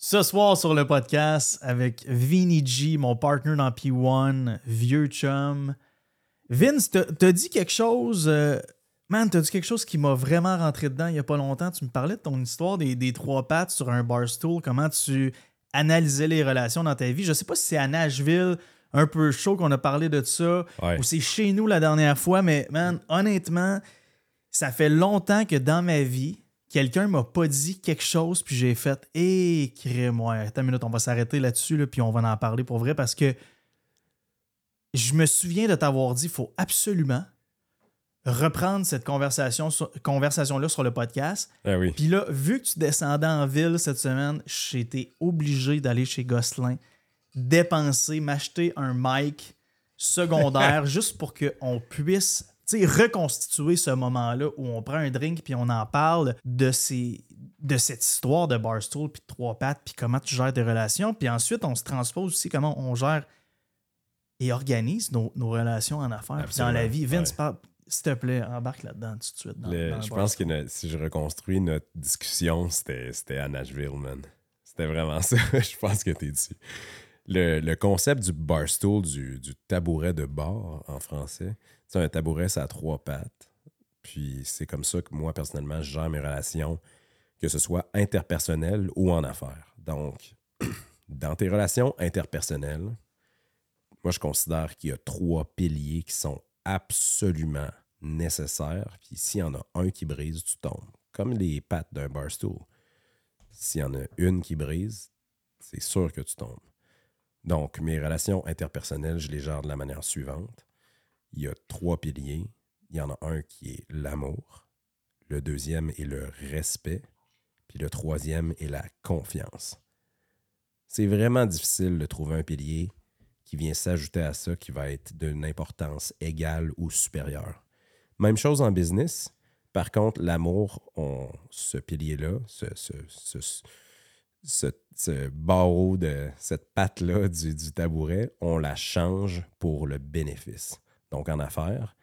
Ce soir sur le podcast avec Vinny G, mon partner dans P1, vieux chum. Vince, t'as dit quelque chose. euh, man, t'as dit quelque chose qui m'a vraiment rentré dedans il y a pas longtemps. Tu me parlais de ton histoire des, des trois pattes sur un barstool, comment tu analysais les relations dans ta vie. Je sais pas si c'est à Nashville, un peu chaud qu'on a parlé de ça, Ouais. ou c'est chez nous la dernière fois, mais man, honnêtement, ça fait longtemps que dans ma vie, quelqu'un m'a pas dit quelque chose, puis j'ai fait Hé, crée-moi. Attends une minute, on va s'arrêter là-dessus, là, puis on va en parler pour vrai parce que je me souviens de t'avoir dit il faut absolument reprendre cette conversation sur- conversation-là sur le podcast. Ah oui. Puis là, vu que tu descendais en ville cette semaine, j'ai été obligé d'aller chez Gosselin, dépenser, m'acheter un mic secondaire juste pour qu'on puisse sais, reconstituer ce moment-là où on prend un drink puis on en parle de, ces, de cette histoire de Barstool puis de trois pattes puis comment tu gères tes relations. Puis ensuite, on se transpose aussi comment on gère et organise nos, nos relations en affaires puis dans la vie. Vince, ouais. s'il te plaît, embarque là-dedans tout de suite. dans- Le- dans le je pense que si je reconstruis notre discussion, c'était à Nashville, man. C'était vraiment ça. je pense que t'es dessus. Le, le concept du barstool, du, du tabouret de bar en français, c'est un tabouret, ça a trois pattes. Puis c'est comme ça que moi, personnellement, je gère mes relations, que ce soit interpersonnelles ou en affaires. Donc, dans tes relations interpersonnelles, moi, je considère qu'il y a trois piliers qui sont absolument nécessaires. Puis s'il y en a un qui brise, tu tombes. Comme les pattes d'un barstool. S'il y en a une qui brise, c'est sûr que tu tombes. Donc, mes relations interpersonnelles, je les gère de la manière suivante. Il y a trois piliers. Il y en a un qui est l'amour. Le deuxième est le respect. Puis le troisième est la confiance. C'est vraiment difficile de trouver un pilier qui vient s'ajouter à ça, qui va être d'une importance égale ou supérieure. Même chose en business. Par contre, l'amour, ce pilier-là, ce, barreau de cette patte-là du tabouret, on la change pour le bénéfice. Donc, en affaires,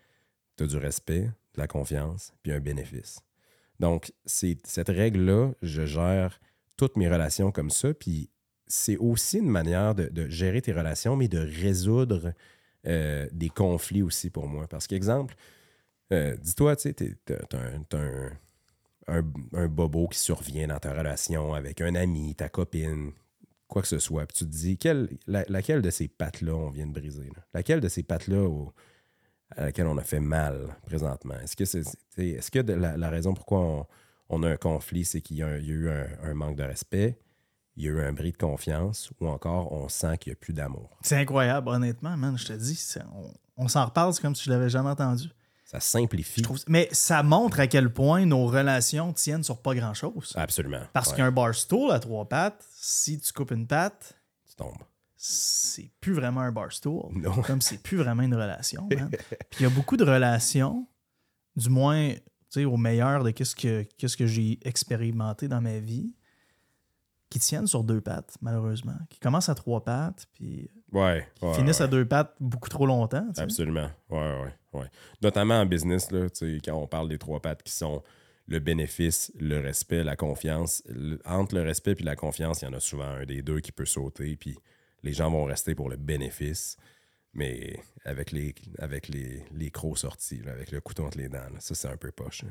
tu as du respect, de la confiance, puis un bénéfice. Donc, cette règle-là, je gère toutes mes relations comme ça, puis c'est aussi une manière de, gérer tes relations, mais de résoudre euh, des conflits aussi pour moi. Parce qu'exemple, euh, dis-toi, tu t'as un, un, un- un bobo qui survient dans ta relation avec un ami, ta copine, quoi que ce soit, puis tu te dis, quelle, la- laquelle de ces pattes-là on vient de briser? Laquelle de ces pattes-là à laquelle on a fait mal présentement? Est-ce que, c'est, est-ce que de la, la raison pourquoi on, on a un conflit, c'est qu'il y a, un- il y a eu un, un manque de respect, il y a eu un bris de confiance, ou encore on sent qu'il n'y a plus d'amour? C'est incroyable, honnêtement, man. Je te dis, on, on s'en reparle, c'est comme si je l'avais jamais entendu. Ça simplifie. Je trouve, mais ça montre à quel point nos relations tiennent sur pas grand-chose. Absolument. Parce Ouais, qu'un barstool à trois pattes, si tu coupes une patte, tu tombes. C'est plus vraiment un barstool. Non. Comme c'est plus vraiment une relation, man. Puis il y a beaucoup de relations, du moins, tu sais, au meilleur de qu'est-ce que, qu'est-ce que j'ai expérimenté dans ma vie, qui tiennent sur deux pattes, malheureusement. Qui commencent à trois pattes, puis Ouais. qui ouais, finissent ouais. à deux pattes beaucoup trop longtemps. Absolument. Ouais, ouais, ouais. Notamment en business, là, tu sais, quand on parle des trois pattes qui sont le bénéfice, le respect, la confiance. entre le respect et la confiance, il y en a souvent un des deux qui peut sauter, puis les gens vont rester pour le bénéfice, mais avec les, avec les, crocs sortis, avec le couteau entre les dents. ça, c'est un peu poche.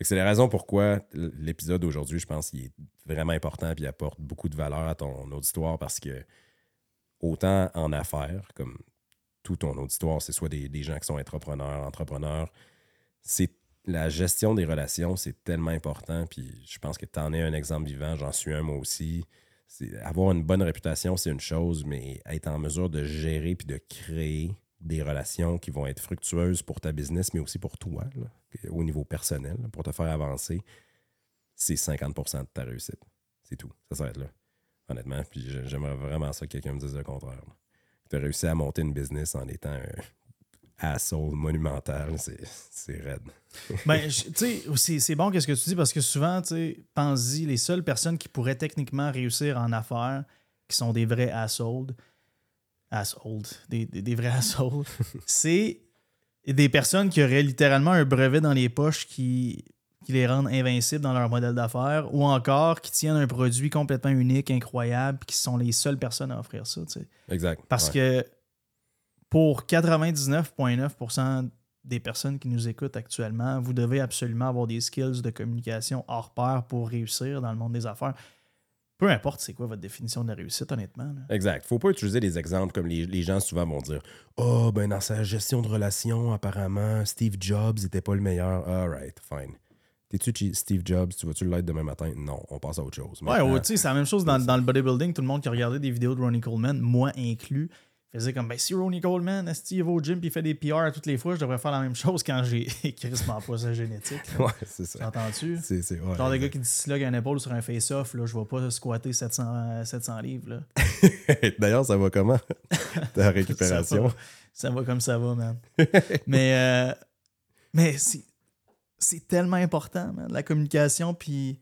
C'est la raison pourquoi l'épisode d'aujourd'hui, je pense, il est vraiment important et apporte beaucoup de valeur à ton auditoire parce que autant en affaires, comme tout ton auditoire, c'est soit des, des gens qui sont entrepreneurs, entrepreneurs, c'est la gestion des relations, c'est tellement important. Puis je pense que tu en es un exemple vivant, j'en suis un moi aussi. Avoir une bonne réputation, c'est une chose, mais être en mesure de gérer puis de créer des relations qui vont être fructueuses pour ta business, mais aussi pour toi, au niveau personnel, pour te faire avancer, c'est 50% de ta réussite. C'est tout. Ça s'arrête là. Honnêtement. Puis j'ai- j'aimerais vraiment ça que quelqu'un me dise le contraire. Tu as réussi à monter une business en étant asshole monumental. C'est raide. Ben, tu sais, c'est- bon qu'est-ce que tu dis parce que souvent, tu sais, pense-y, les seules personnes qui pourraient techniquement réussir en affaires, qui sont des vrais assholes, assholes, des, des, des vrais assholes, c'est des personnes qui auraient littéralement un brevet dans les poches qui qui les rendent invincibles dans leur modèle d'affaires, ou encore qui tiennent un produit complètement unique, incroyable, qui sont les seules personnes à offrir ça. tu sais. Exact. Parce Ouais. que pour 99,9% des personnes qui nous écoutent actuellement, vous devez absolument avoir des skills de communication hors pair pour réussir dans le monde des affaires. Peu importe c'est quoi votre définition de la réussite, honnêtement. là. Exact. Faut pas utiliser des exemples comme les, les gens souvent vont dire Oh, ben dans sa gestion de relations, apparemment, Steve Jobs n'était pas le meilleur. Alright, fine. T'es-tu Steve Jobs? Tu vas-tu l'être demain matin? Non, on passe à autre chose. Maintenant- ouais, tu sais, c'est la même chose dans, dans le bodybuilding. Tout le monde qui regardait des vidéos de Ronnie Coleman, moi inclus, faisait comme ben, si Ronnie Coleman, esti, il va au gym puis il fait des PR toutes les fois, je devrais faire la même chose quand j'ai quasiment pas sa génétique. là. Ouais, c'est ça. T'entends-tu? C'est, c'est, ouais, Genre des gars qui disloquent un épaule sur un face-off, là, je vais pas squatter 700, euh, 700 livres. Là. D'ailleurs, ça va comment? Ta ça, récupération? va, ça va comme ça va, man. mais euh, mais c'est, c'est tellement important, man, la communication. Puis,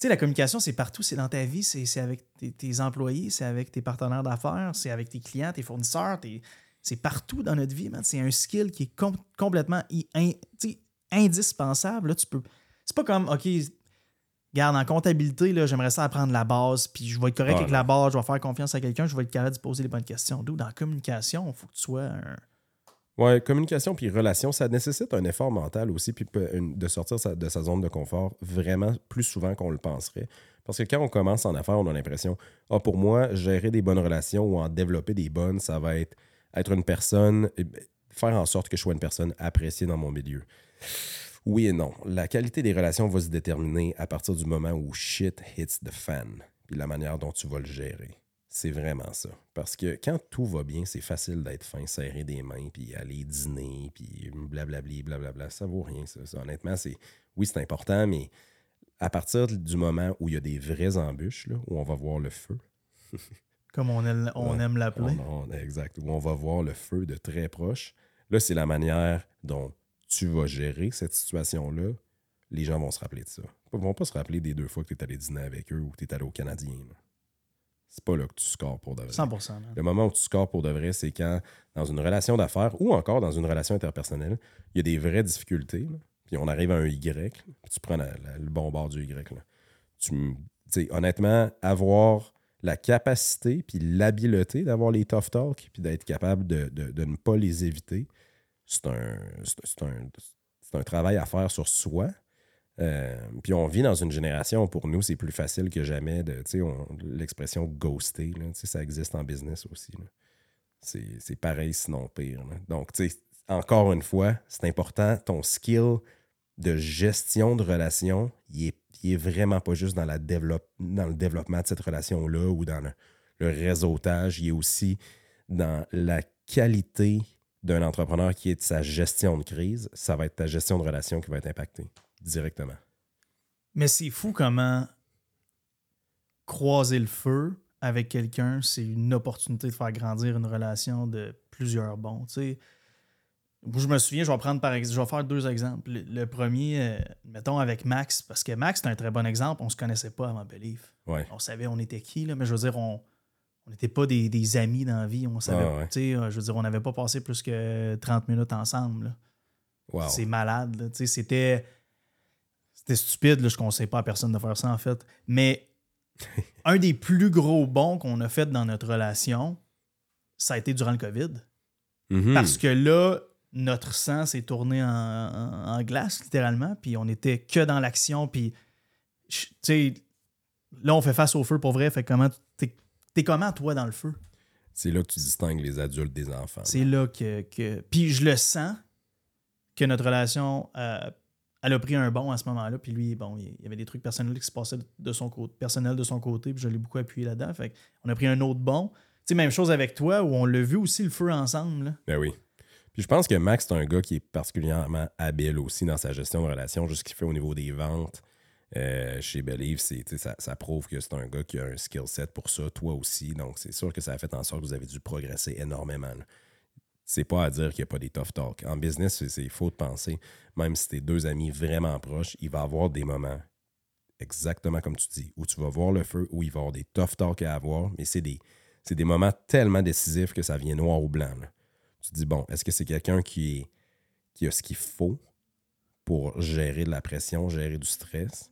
sais, la communication, c'est partout. C'est dans ta vie, c'est, avec tes, tes employés, c'est avec tes partenaires d'affaires, c'est avec tes clients, tes fournisseurs. tes- c'est partout dans notre vie, man. C'est un skill qui est com- complètement in- tu indispensable. Là, tu peux. C'est pas comme, OK, Garde, en comptabilité, là, j'aimerais ça apprendre la base, puis je vais être correct avec la base, je vais faire confiance à quelqu'un, je vais être capable de poser les bonnes questions. D'où, dans la communication, il faut que tu sois un. Ouais, communication puis relation, ça nécessite un effort mental aussi, puis de sortir de sa zone de confort vraiment plus souvent qu'on le penserait. Parce que quand on commence en affaires, on a l'impression, ah, pour moi, gérer des bonnes relations ou en développer des bonnes, ça va être être une personne, ben, faire en sorte que je sois une personne appréciée dans mon milieu. Oui et non. La qualité des relations va se déterminer à partir du moment où shit hits the fan, puis la manière dont tu vas le gérer. C'est vraiment ça. Parce que quand tout va bien, c'est facile d'être fin, serrer des mains, puis aller dîner, puis blablabli, blablabla. Ça vaut rien, ça. Ça, honnêtement, c'est oui, c'est important, mais à partir du moment où il y a des vraies embûches, là, où on va voir le feu, Comme on aime, on aime l'appeler. exact, où on va voir le feu de très proche, là, c'est la manière dont tu vas gérer cette situation-là. Les gens vont se rappeler de ça. Ils vont pas se rappeler des deux fois que tu es allé dîner avec eux ou que tu es allé au Canadien. là. C'est pas là que tu scores pour de vrai. 100%. man. Le moment où tu scores pour de vrai, c'est quand, dans une relation d'affaires ou encore dans une relation interpersonnelle, il y a des vraies difficultés. là, puis on arrive à un Y, là, puis tu prends la- la- le bon bord du Y. là. Tu, honnêtement, avoir la capacité puis l'habileté d'avoir les tough talks puis d'être capable de, de- de ne pas les éviter, c'est un, un, c'est un travail à faire sur soi. Euh, puis on vit dans une génération, pour nous, c'est plus facile que jamais de, tu sais, on- l'expression ghoster, là, ça existe en business aussi. C'est pareil, sinon pire. Donc, tu sais, encore une fois, c'est important, ton skill de gestion de relation, il est, il est vraiment pas juste dans, la dans le développement de cette relation-là ou dans le, le réseautage, il est aussi dans la qualité d'un entrepreneur qui est de sa gestion de crise. Ça va être ta gestion de relation qui va être impactée directement. Mais c'est fou comment croiser le feu avec quelqu'un, c'est une opportunité de faire grandir une relation de plusieurs bons. Tu sais, Moi, je me souviens, je vais prendre par exemple, je vais faire deux exemples. Le, premier, euh, mettons avec Max, parce que Max, c'est un très bon exemple. On se connaissait pas avant Belief. Ouais. On savait on était qui, là, mais je veux dire, on on n'était pas des, des amis dans la vie. On savait, Ah ouais. tu sais, euh, je veux dire, on n'avait pas passé plus que 30 minutes ensemble. Wow. C'est malade. Tu sais, C'était. C'était stupide. Là. Je ne conseille pas à personne de faire ça, en fait. Mais un des plus gros bons qu'on a fait dans notre relation, ça a été durant le COVID. Mhm. Parce que là, notre sang s'est tourné en, en- en glace, littéralement. Puis on était que dans l'action. Puis, tu sais, là, on fait face au feu pour vrai. Fait que comment. T'es t'es comment, toi, dans le feu? C'est là que tu distingues les adultes des enfants. C'est là que, que- Puis je le sens que notre relation, euh, elle a pris un bond à ce moment-là. Puis lui, bon, il y avait des trucs personnels qui se passaient de son côté, personnels de son côté. Puis je l'ai beaucoup appuyé là-dedans. On a pris un autre bond. Tu sais, même chose avec toi, où on l'a vu aussi le feu ensemble. Ben oui. Puis je pense que Max, c'est un gars qui est particulièrement habile aussi dans sa gestion de relations, juste ce qu'il fait au niveau des ventes. Euh, chez Believe, ça, prouve que c'est un gars qui a un skill set pour ça, toi aussi. Donc, c'est sûr que ça a fait en sorte que vous avez dû progresser énormément. C'est pas à dire qu'il n'y a pas des tough talks. En business, c'est, faux de penser. Même si t'es deux amis vraiment proches, il va y avoir des moments, exactement comme tu dis, où tu vas voir le feu, où il va y avoir des tough talks à avoir, mais c'est des, moments tellement décisifs que ça vient noir ou blanc. Tu te dis, bon, est-ce que c'est quelqu'un qui, qui a ce qu'il faut pour gérer de la pression, gérer du stress,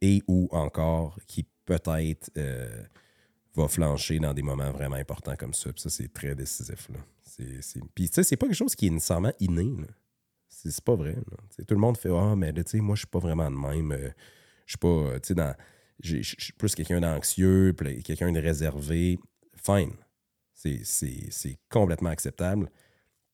et ou encore qui peut-être euh, va flancher dans des moments vraiment importants comme ça. Puis ça, c'est très décisif. Puis tu sais, c'est pas quelque chose qui est nécessairement inné. C'est, pas vrai. tout le monde fait Ah, mais tu sais, moi, je suis pas vraiment de même. euh, Je suis pas, tu sais, dans. Je suis plus quelqu'un d'anxieux, quelqu'un de réservé. Fine. C'est, c'est, c'est complètement acceptable.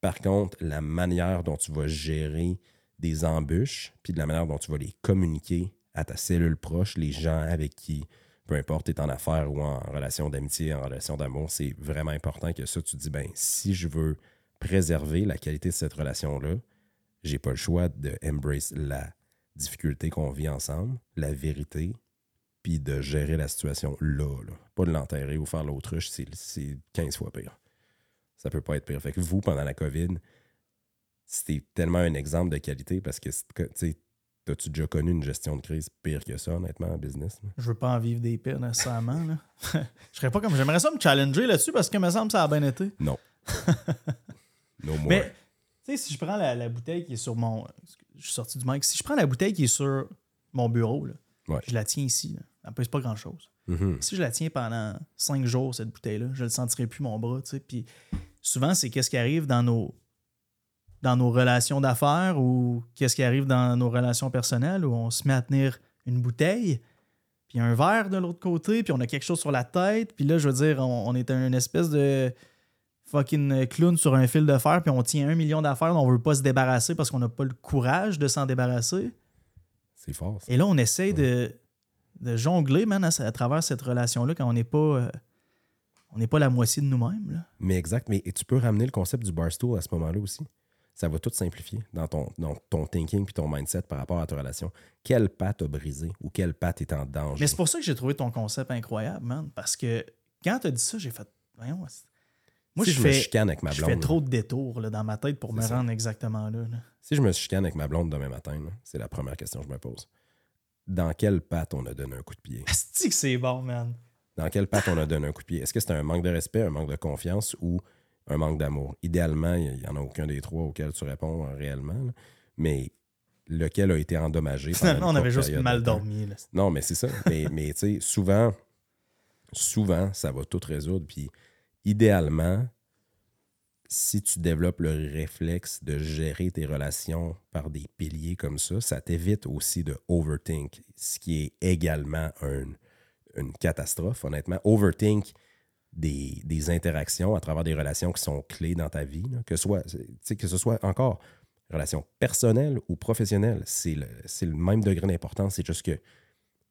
Par contre, la manière dont tu vas gérer des embûches, puis de la manière dont tu vas les communiquer à ta cellule proche, les gens avec qui, peu importe, tu es en affaires ou en relation d'amitié, en relation d'amour, c'est vraiment important que ça, tu te dis, ben, si je veux préserver la qualité de cette relation-là, j'ai pas le choix de embrace la difficulté qu'on vit ensemble, la vérité, puis de gérer la situation là, là. Pas de l'enterrer ou faire l'autruche, c'est c'est 15 fois pire. Ça peut pas être pire. Fait que vous, pendant la COVID, c'était tellement un exemple de qualité parce que, tu t'as-tu déjà connu une gestion de crise pire que ça, honnêtement, en business? là? Je veux pas en vivre des pires nécessairement. Là. je serais pas comme. J'aimerais ça me challenger là-dessus parce que me semble que ça a bien été. Non. no more. Mais, tu sais, si je prends la, la bouteille qui est sur mon. Je suis sorti du mic. Si je prends la bouteille qui est sur mon bureau, là, Ouais. je la tiens ici. Là. Elle pèse pas grand-chose. Mhm. Si je la tiens pendant cinq jours, cette bouteille-là, je ne sentirai plus mon bras. tu sais. Puis souvent, c'est qu'est-ce qui arrive dans nos, dans nos relations d'affaires ou qu'est-ce qui arrive dans nos relations personnelles où on se met à tenir une bouteille, puis un verre de l'autre côté, puis on a quelque chose sur la tête. Puis là, je veux dire, on, on est une espèce de fucking clown sur un fil de fer, puis on tient un million d'affaires, dont on veut pas se débarrasser parce qu'on n'a pas le courage de s'en débarrasser. C'est fort, ça. Et là, on essaye de, de jongler, man, à, à travers cette relation-là quand on n'est pas, euh, on n'est pas la moitié de nous-mêmes. Mais exact. Mais et tu peux ramener le concept du barstool à ce moment-là aussi? Ça va tout simplifier dans ton, dans ton thinking puis ton mindset par rapport à ta relation. Quelle patte a brisé ou quelle patte est en danger? Mais c'est pour ça que j'ai trouvé ton concept incroyable, man. Parce que quand tu as dit ça, j'ai fait. Voyons, c'est- moi, si je, je, me fais, chicane avec ma je blonde, fais là, trop de détours là, dans ma tête pour me C'est ça. rendre exactement là. là. si je me chicane avec ma blonde demain matin, c'est la première question que je me pose. Dans quelle patte on a donné un coup de pied? Asti que c'est bon, man. Dans quelle patte on a donné un coup de pied? Est-ce que c'est un manque de respect, un manque de confiance ou un manque d'amour? Idéalement, il n'y en a aucun des trois auxquels tu réponds euh, réellement, là. mais lequel a été endommagé? Finalement, on avait juste mal dormi. là. Non, mais c'est ça. mais mais tu sais, souvent, souvent, ça va tout résoudre. Puis idéalement, si tu développes le réflexe de gérer tes relations par des piliers comme ça, ça t'évite aussi de overthink, ce qui est également un- une catastrophe, honnêtement. Overthink des, interactions à travers des relations qui sont clés dans ta vie, que, soit, que ce soit encore relations personnelles ou professionnelles, c'est le, même degré d'importance. C'est juste que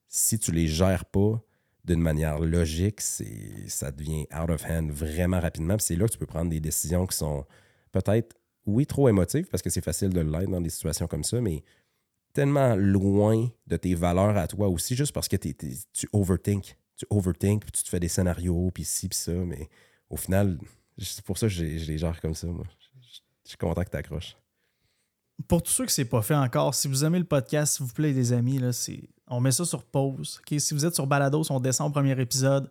si tu les gères pas d'une manière logique, ça devient out of hand vraiment rapidement. C'est là que tu peux prendre des décisions qui sont peut-être, oui, trop émotives, parce que c'est facile de l'être dans des situations comme ça, mais tellement loin de tes valeurs à toi aussi, juste parce que tu overthink. Tu overthink, puis tu te fais des scénarios, puis ci, puis ça, mais au final, c'est pour ça que je les- gère comme ça, moi. Je suis content que tu accroches. Pour tous ceux que c'est pas fait encore, si vous aimez le podcast, s'il vous plaît, les amis, là, on met ça sur pause. Si vous êtes sur Balados, on descend au premier épisode,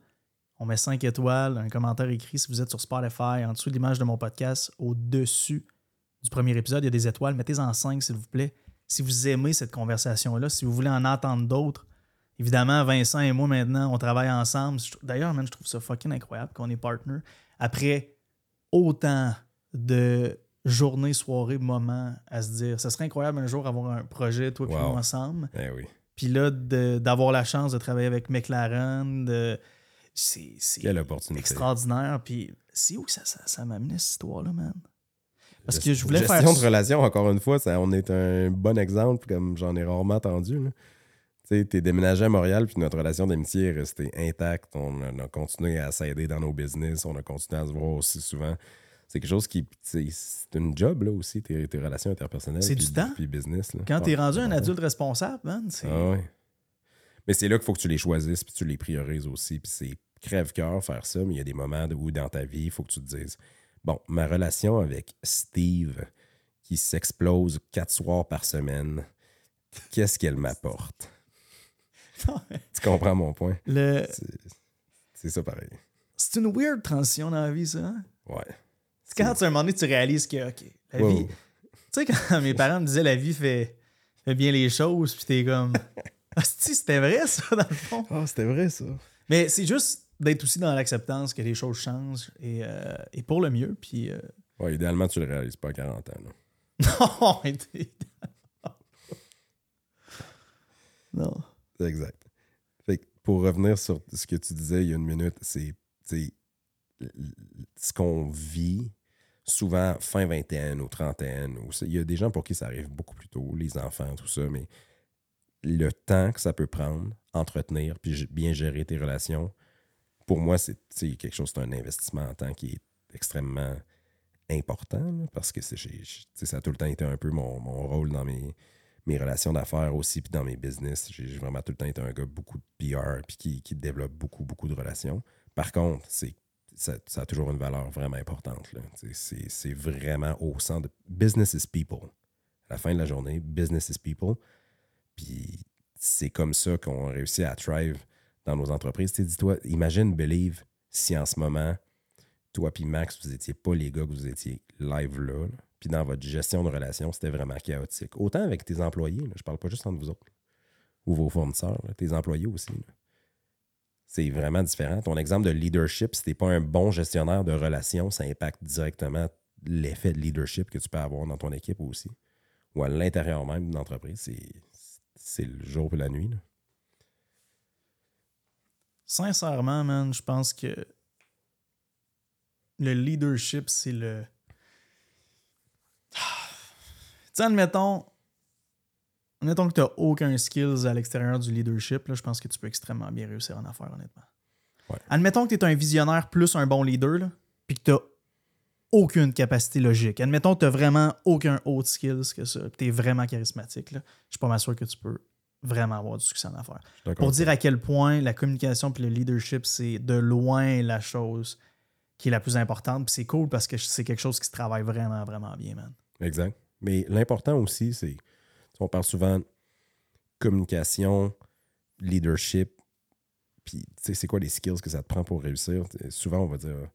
on met 5 étoiles, un commentaire écrit. Si vous êtes sur Spotify, en dessous de l'image de mon podcast, au-dessus du premier épisode, il y a des étoiles. Mettez-en 5, s'il vous plaît. Si vous aimez cette conversation-là, si vous voulez en entendre d'autres, évidemment, Vincent et moi, maintenant, on travaille ensemble. D'ailleurs, man, je trouve ça fucking incroyable qu'on est partner. Après autant de journées, soirées, moments à se dire, ça serait incroyable un jour avoir un projet, toi et Wow. moi, ensemble. Eh oui. Puis là, d'avoir la chance de travailler avec McLaren, de... c'est extraordinaire. Puis c'est où que ça, ça, ça m'a amené cette histoire-là, man? Parce que je voulais gestion faire... de relation, encore une fois, ça, on est un bon exemple, comme j'en ai rarement entendu. là. Tu sais, t'es déménagé à Montréal, puis notre relation d'amitié est restée intacte. On a, on a continué à s'aider dans nos business, on a continué à se voir aussi souvent. C'est quelque chose qui. tu C'est une job, là, aussi, tes, tes relations interpersonnelles. C'est du temps. Puis business. Là. Quand t'es Ah, rendu un adulte responsable, man, c'est... Ah ouais. Mais c'est là qu'il faut que tu les choisisses, puis tu les priorises aussi. Puis c'est crève-cœur faire ça, mais il y a des moments où dans ta vie, il faut que tu te dises Bon, ma relation avec Steve, qui s'explose quatre soirs par semaine, qu'est-ce qu'elle m'apporte Tu comprends mon point Le... C'est- ça pareil. C'est une weird transition dans la vie, ça. hein? Ouais. C'est quand, à un moment donné, tu réalises que, OK, la Wow. vie... Tu sais, quand mes parents me disaient la vie fait fais bien les choses, puis t'es comme. Ah, si, c'était vrai, ça, dans le fond. Ah, c'était vrai, ça. Mais c'est juste d'être aussi dans l'acceptance que les choses changent et, euh, et pour le mieux. Puis. euh, Ouais, idéalement, tu le réalises pas à 40 ans. là. non, non. Exact. Fait pour revenir sur ce que tu disais il y a une minute, c'est ce qu'on vit souvent fin vingtaine ou trentaine. Ou il y a des gens pour qui ça arrive beaucoup plus tôt, les enfants, tout ça, mais le temps que ça peut prendre, entretenir, puis bien gérer tes relations, pour moi, c'est quelque chose, c'est un investissement en temps qui est extrêmement important parce que j'ai- ça a tout le temps été un peu mon, mon rôle dans mes, mes relations d'affaires aussi, puis dans mes business. J'ai vraiment tout le temps été un gars beaucoup de PR, puis qui, qui développe beaucoup, beaucoup de relations. Par contre, c'est ça, a toujours une valeur vraiment importante. C'est vraiment au centre de business is people. À la fin de la journée, business is people. Puis c'est comme ça qu'on réussit à thrive dans nos entreprises. Dis-toi, imagine, believe, si en ce moment, toi puis Max, vous étiez pas les gars que vous étiez live là. Puis dans votre gestion de relations, c'était vraiment chaotique. Autant avec tes employés, là, je parle pas juste entre vous autres, ou vos fournisseurs, tes employés aussi. C'est vraiment différent. Ton exemple de leadership, si t'es pas un bon gestionnaire de relations, ça impacte directement l'effet de leadership que tu peux avoir dans ton équipe aussi. Ou à l'intérieur même d'une entreprise. C'est, le jour et la nuit. Sincèrement, man, je pense que le leadership, c'est le. Tu sais, admettons, admettons que tu n'as aucun skills à l'extérieur du leadership, là, je pense que tu peux extrêmement bien réussir en affaires, honnêtement. Ouais. Admettons que tu es un visionnaire plus un bon leader, puis que tu n'as aucune capacité logique. Admettons que tu n'as vraiment aucun autre skills que ça, tu es vraiment charismatique. Là, je suis pas mal sûr que tu peux vraiment avoir du succès en affaires pour dire à quel point la communication puis le leadership, c'est de loin la chose qui est la plus importante. Puis c'est cool parce que c'est quelque chose qui se travaille vraiment, vraiment bien, man. Exact. Mais l'important aussi, c'est. On parle souvent communication, leadership, puis tu sais, c'est quoi les skills que ça te prend pour réussir? Souvent, on va dire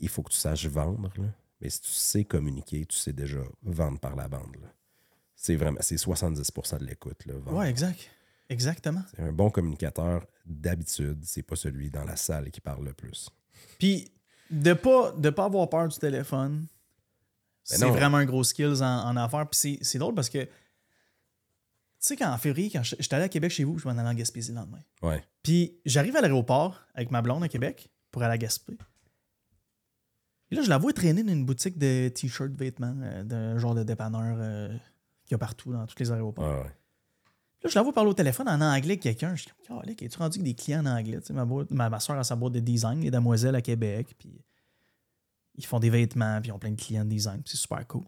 il faut que tu saches vendre. là. Mais si tu sais communiquer, tu sais déjà vendre par la bande. C'est vraiment c'est 70% de l'écoute. Ouais, exact. Exactement. Un bon communicateur, d'habitude, c'est pas celui dans la salle qui parle le plus. Puis de pas, de pas avoir peur du téléphone, c'est non. vraiment un gros skills en, en affaires. Puis c'est- c'est drôle parce que, tu sais, qu'en février, quand j'étais allé à Québec chez vous, je m'en allais en Gaspésie le lendemain. Ouais. Puis j'arrive à l'aéroport avec ma blonde à Québec pour aller à Gaspé. Et là, je la vois traîner dans une boutique de t-shirts, vêtements, euh, d'un genre de dépanneur euh, qu'il y a partout dans tous les aéroports. Ouais, ouais. Là, je la vois parler au téléphone en anglais avec quelqu'un. Je comme, Calique, es-tu rendu avec des clients en anglais? Ma, ma, soeur a sa boîte de design, les damoiselles à Québec. Puis ils font des vêtements, puis ils ont plein de clients de design. C'est super cool.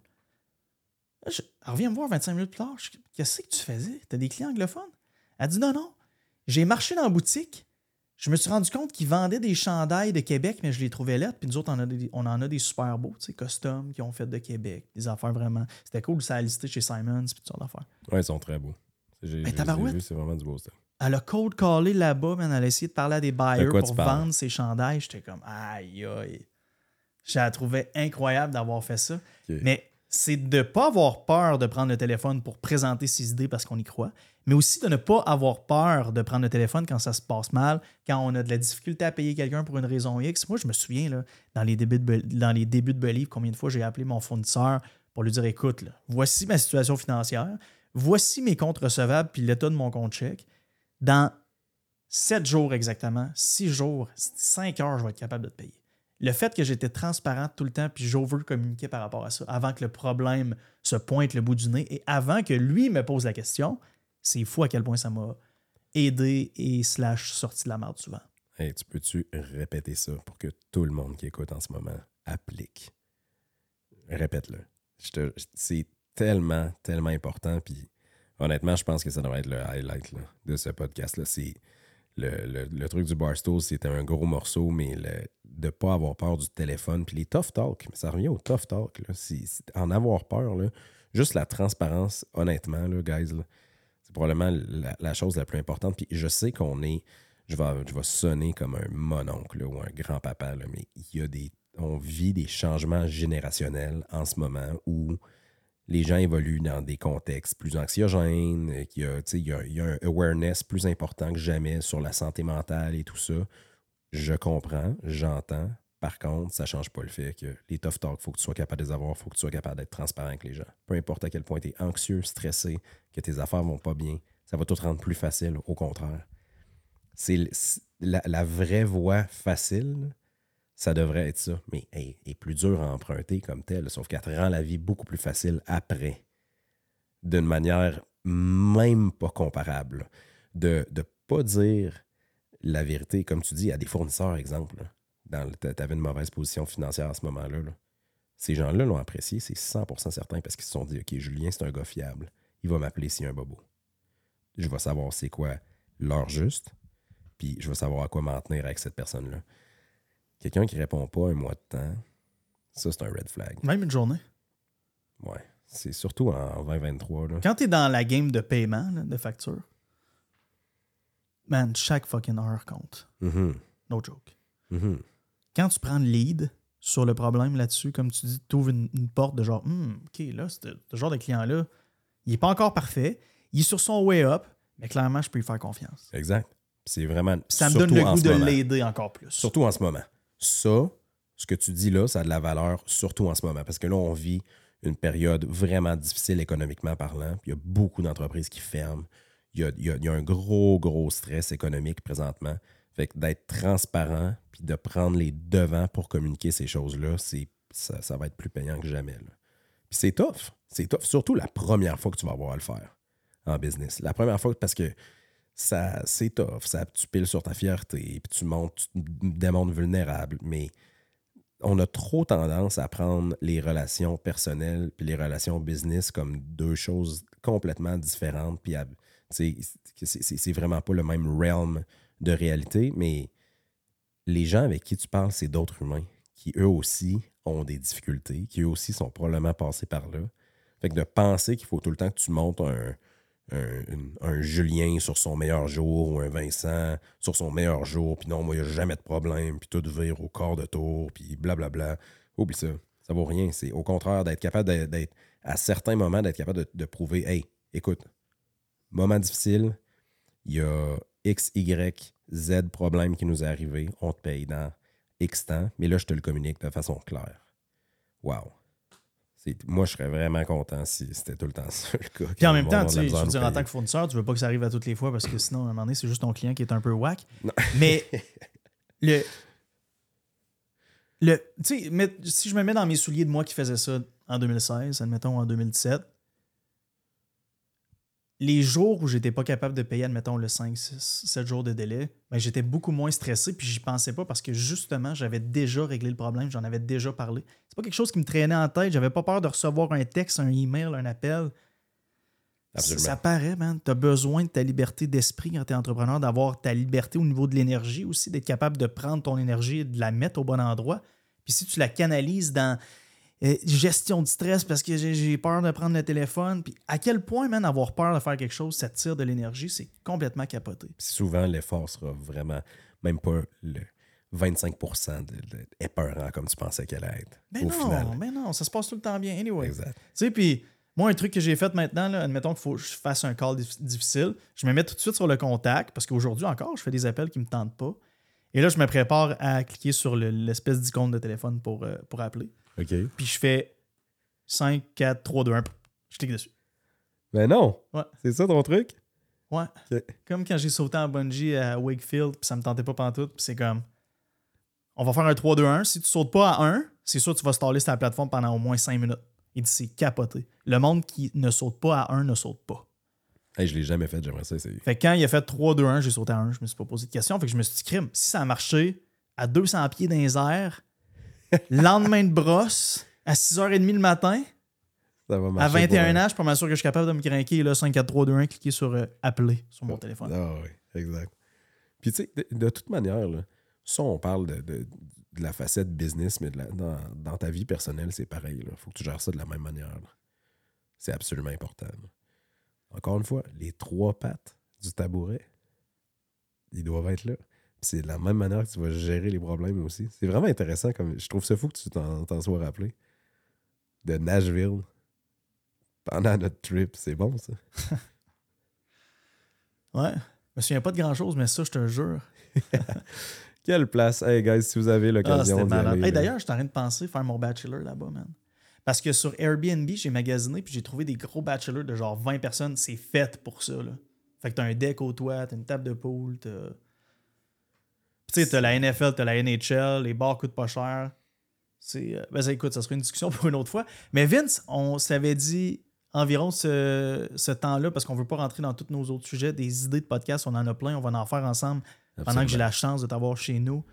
Je- elle revient me voir 25 minutes plus tard. Je dis, Qu'est-ce que tu faisais? T'as des clients anglophones? Elle dit non, non. J'ai marché dans la boutique. Je me suis rendu compte qu'ils vendaient des chandails de Québec, mais je les trouvais lettres. Puis nous autres, on en a des super beaux, tu sais, custom, qui ont fait de Québec. Des affaires vraiment. C'était cool, ça a listé chez Simons, puis toutes sortes d'affaires. Ouais, ils sont très beaux. J'ai, tabarouette. vus, c'est vraiment du beau stuff. Elle a cold callé là-bas, man. Elle a essayé de parler à des buyers quoi pour vendre ses chandails. J'étais comme, aïe, aïe. Je la trouvais incroyable d'avoir fait ça. Mais c'est de ne pas avoir peur de prendre le téléphone pour présenter ses idées parce qu'on y croit, mais aussi de ne pas avoir peur de prendre le téléphone quand ça se passe mal, quand on a de la difficulté à payer quelqu'un pour une raison X. Moi, je me souviens, là, dans, les débuts de, dans les débuts de Believe, combien de fois j'ai appelé mon fournisseur pour lui dire écoute, là, voici ma situation financière, voici mes comptes recevables puis l'état de mon compte chèque. Dans sept jours exactement, six jours, cinq heures, je vais être capable de payer. Le fait que j'étais transparent tout le temps, puis j'over communiquer par rapport à ça, avant que le problème se pointe le bout du nez et avant que lui me pose la question, c'est fou à quel point ça m'a aidé et slash sorti de la merde souvent. Hey, tu peux-tu répéter ça pour que tout le monde qui écoute en ce moment applique? Répète-le. C'est tellement, tellement important. Puis honnêtement, je pense que ça devrait être le highlight de ce podcast-là. C'est le, le- truc du Barstool, c'était un gros morceau, mais le, de ne pas avoir peur du téléphone. Puis les tough talk, ça revient au tough talk. Là. En avoir peur, là, juste la transparence, honnêtement, là, guys, c'est probablement la, chose la plus importante. Puis je sais qu'on est je vais, je vais sonner comme un mononcle ou un grand-papa, mais il y a des. On vit des changements générationnels en ce moment où les gens évoluent dans des contextes plus anxiogènes, euh, qu'il y a, un awareness plus important que jamais sur la santé mentale et tout ça. Je comprends, j'entends. Par contre, ça ne change pas le fait que les tough talks, il faut que tu sois capable de les avoir, il faut que tu sois capable d'être transparent avec les gens. Peu importe à quel point tu es anxieux, stressé, que tes affaires vont pas bien, ça va tout rendre plus facile, au contraire. C'est la vraie voie facile, ça devrait être ça. Mais est plus dure à emprunter comme telle, sauf qu'elle te rend la vie beaucoup plus facile après. D'une manière même pas comparable. De ne pas dire la vérité, comme tu dis, à des fournisseurs, exemple. t'a- T'avais une mauvaise position financière à ce moment-là. là. Ces gens-là l'ont apprécié, c'est 100% certain parce qu'ils se sont dit Ok, Julien, c'est un gars fiable. Il va m'appeler s'il y a un bobo. Je vais savoir c'est quoi l'heure juste, puis je vais savoir à quoi m'en tenir avec cette personne-là. Quelqu'un qui répond pas un mois de temps, ça, c'est un red flag. Même une journée? Ouais. C'est surtout en 2023. Là. Quand t'es dans la game de paiement, là, de facture, man, chaque fucking heure compte. Mhm. No joke. Mhm. Quand tu prends le lead sur le problème là-dessus, comme tu dis, tu ouvres une, une porte de genre, Hmm, OK, là, ce ce genre de client-là, il n'est pas encore parfait, il est sur son way up, mais clairement, je peux lui faire confiance. Exact. C'est vraiment. Ça me donne le goût de l'aider encore plus. Surtout en ce moment. Ça, ce que tu dis là, ça a de la valeur, surtout en ce moment. Parce que là, on vit une période vraiment difficile économiquement parlant. Il y a beaucoup d'entreprises qui ferment. Il y a, un gros, gros stress économique présentement. Fait que d'être transparent puis de prendre les devants pour communiquer ces choses-là, c'est, ça, va être plus payant que jamais. Puis c'est tough. C'est tough. Surtout la première fois que tu vas avoir à le faire en business. La première fois, parce que ça, c'est tough. Ça, tu piles sur ta fierté, puis tu montes, tu démontres vulnérable. Mais on a trop tendance à prendre les relations personnelles puis les relations business comme deux choses complètement différentes. Puis c'est vraiment pas le même realm de réalité, mais les gens avec qui tu parles, c'est d'autres humains qui eux aussi ont des difficultés, qui eux aussi sont probablement passés par là. Fait que de penser qu'il faut tout le temps que tu montes un, un, Julien sur son meilleur jour ou un Vincent sur son meilleur jour, puis non, moi, il n'y a jamais de problème, puis tout vire au quart de tour, puis blablabla. Oublie ça. Ça vaut rien. C'est au contraire d'être capable d'être- à certains moments, d'être capable de, de prouver Hey, écoute, moment difficile, il y a X, Y, Z problème qui nous est arrivé, on te paye dans X temps, mais là, je te le communique de façon claire. Wow. Moi, je serais vraiment content si c'était tout le temps ça le cas. Puis en même temps, tu veux dire, en tant que fournisseur, tu veux pas que ça arrive à toutes les fois parce que sinon, à un moment donné, c'est juste ton client qui est un peu whack. Non. Mais le. le tu sais, mais si je me mets dans mes souliers de moi qui faisais ça en 2016, admettons en 2017, les jours où j'étais pas capable de payer, admettons, le 5, 6, 7 jours de délai, ben, j'étais beaucoup moins stressé, puis j'y pensais pas parce que justement, j'avais déjà réglé le problème, j'en avais déjà parlé. C'est pas quelque chose qui me traînait en tête, j'avais pas peur de recevoir un texte, un email, un appel. Absolument. Ça paraît, man. Tu as besoin de ta liberté d'esprit quand tu es entrepreneur, d'avoir ta liberté au niveau de l'énergie aussi, d'être capable de prendre ton énergie et de la mettre au bon endroit. Puis si tu la canalises dans euh, gestion de stress parce que j'ai- peur de prendre le téléphone, puis à quel point, man, avoir peur de faire quelque chose, ça tire de l'énergie, c'est complètement capoté. Puis souvent, l'effort sera vraiment même pas le 25 de, de épeurant comme tu pensais qu'elle allait être. Ben au non, final. ben non, ça se passe tout le temps bien. Anyway. Exact. Tu sais, puis moi, un truc que j'ai fait maintenant, là, admettons qu'il faut que je fasse un call dif- difficile, je me mets tout de suite sur le contact parce qu'aujourd'hui encore, je fais des appels qui ne me tentent pas. Et là, je me prépare à cliquer sur le- l'espèce d'icône de téléphone pour, euh, pour appeler. OK. Puis je fais 5, 4, 3, 2, 1. Je clique dessus. Ben non. Ouais. C'est ça ton truc? Ouais. Comme quand j'ai sauté en bungee à Wakefield, puis ça me tentait pas pantoute, puis c'est comme. On va faire un 3, 2, 1. Si tu sautes pas à 1, c'est sûr que tu vas staller sur la plateforme pendant au moins 5 minutes. Il dit c'est capoté. Le monde qui ne saute pas à 1 ne saute pas. Hey, je l'ai jamais fait, j'aimerais ça essayer. Fait que quand il a fait 3, 2, 1, j'ai sauté à 1. Je me suis pas posé de questions. Fait que je me suis dit, crime, si ça a marché à 200 pieds dans les airs, lendemain de brosse, à 6h30 le matin, Ça va à marcher 21 pour- ans, je suis pas mal sûr que je suis capable de me craquer, là, 5, 4, 3, 2, 1, cliquer sur euh, appeler sur mon téléphone. Ah oui, exact. Puis tu sais, de, de toute manière, là, ça, on parle de, de- de la facette business, mais de la- dans, dans ta vie personnelle, c'est pareil. Il faut que tu gères ça de la même manière. C'est absolument important. là. Encore une fois, les trois pattes du tabouret, ils doivent être là. C'est de la même manière que tu vas gérer les problèmes aussi. C'est vraiment intéressant. comme Je trouve ça fou que tu t'en sois rappelé. De Nashville, pendant notre trip. C'est bon, ça. Ouais. Je me souviens pas de grand chose, mais ça, je te jure. Quelle place. Hey, guys, si vous avez Ah, l'occasion Hey, là. D'ailleurs, je suis en train de penser faire mon bachelor là-bas, man. Parce que sur Airbnb, j'ai magasiné puis j'ai trouvé des gros bachelors de genre 20 personnes. C'est fait pour ça, là. Fait que t'as un deck au toit, t'as une table de pool, t'as. Tu sais, t'as la NFL, t'as la NHL, les bars coûtent pas cher. C'est. euh, Ben, ça, écoute, ça serait une discussion pour une autre fois. Mais Vince, on s'avait dit environ ce, ce temps-là, parce qu'on veut pas rentrer dans tous nos autres sujets, des idées de podcast, on en a plein, on va en faire ensemble pendant que j'ai la chance de t'avoir chez nous.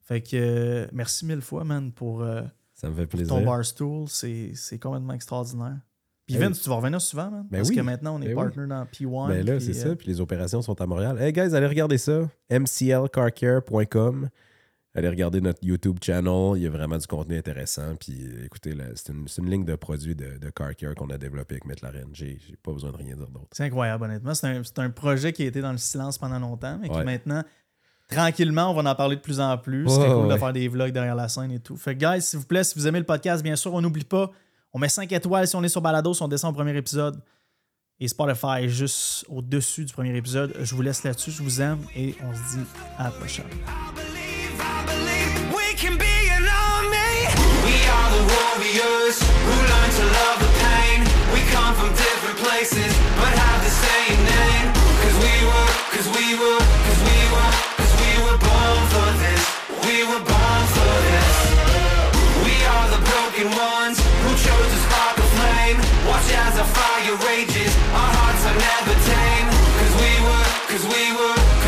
Fait que euh, merci mille fois, man, pour euh, Ça me fait plaisir. ton barstool. C'est c'est complètement extraordinaire. Puis Hey. Vince, tu vas revenir souvent, man? Ben parce oui. que maintenant, on est Ben oui. partner dans P1. Ben là, c'est euh, ça. Puis les opérations sont à Montréal. Hey, guys, allez regarder ça. mclcarcare.com. Allez regarder notre YouTube channel. Il y a vraiment du contenu intéressant. Puis euh, écoutez, c'est une, ligne de produits de, de Car Care qu'on a développé avec McLaren. J'ai pas besoin de rien dire d'autre. C'est incroyable, honnêtement. C'est un, projet qui a été dans le silence pendant longtemps, mais qui Ouais. maintenant, tranquillement, on va en parler de plus en plus. C'est cool de faire des vlogs derrière la scène et tout. Fait que, guys, s'il vous plaît, si vous aimez le podcast, bien sûr, on n'oublie pas, on met 5 étoiles si on est sur Balado, si on descend au premier épisode. Et Spotify est juste au-dessus du premier épisode. Je vous laisse là-dessus, je vous aime et on se dit à la prochaine. flame Watch as our fire rages. Our hearts are never tame. Cause we were, cause we were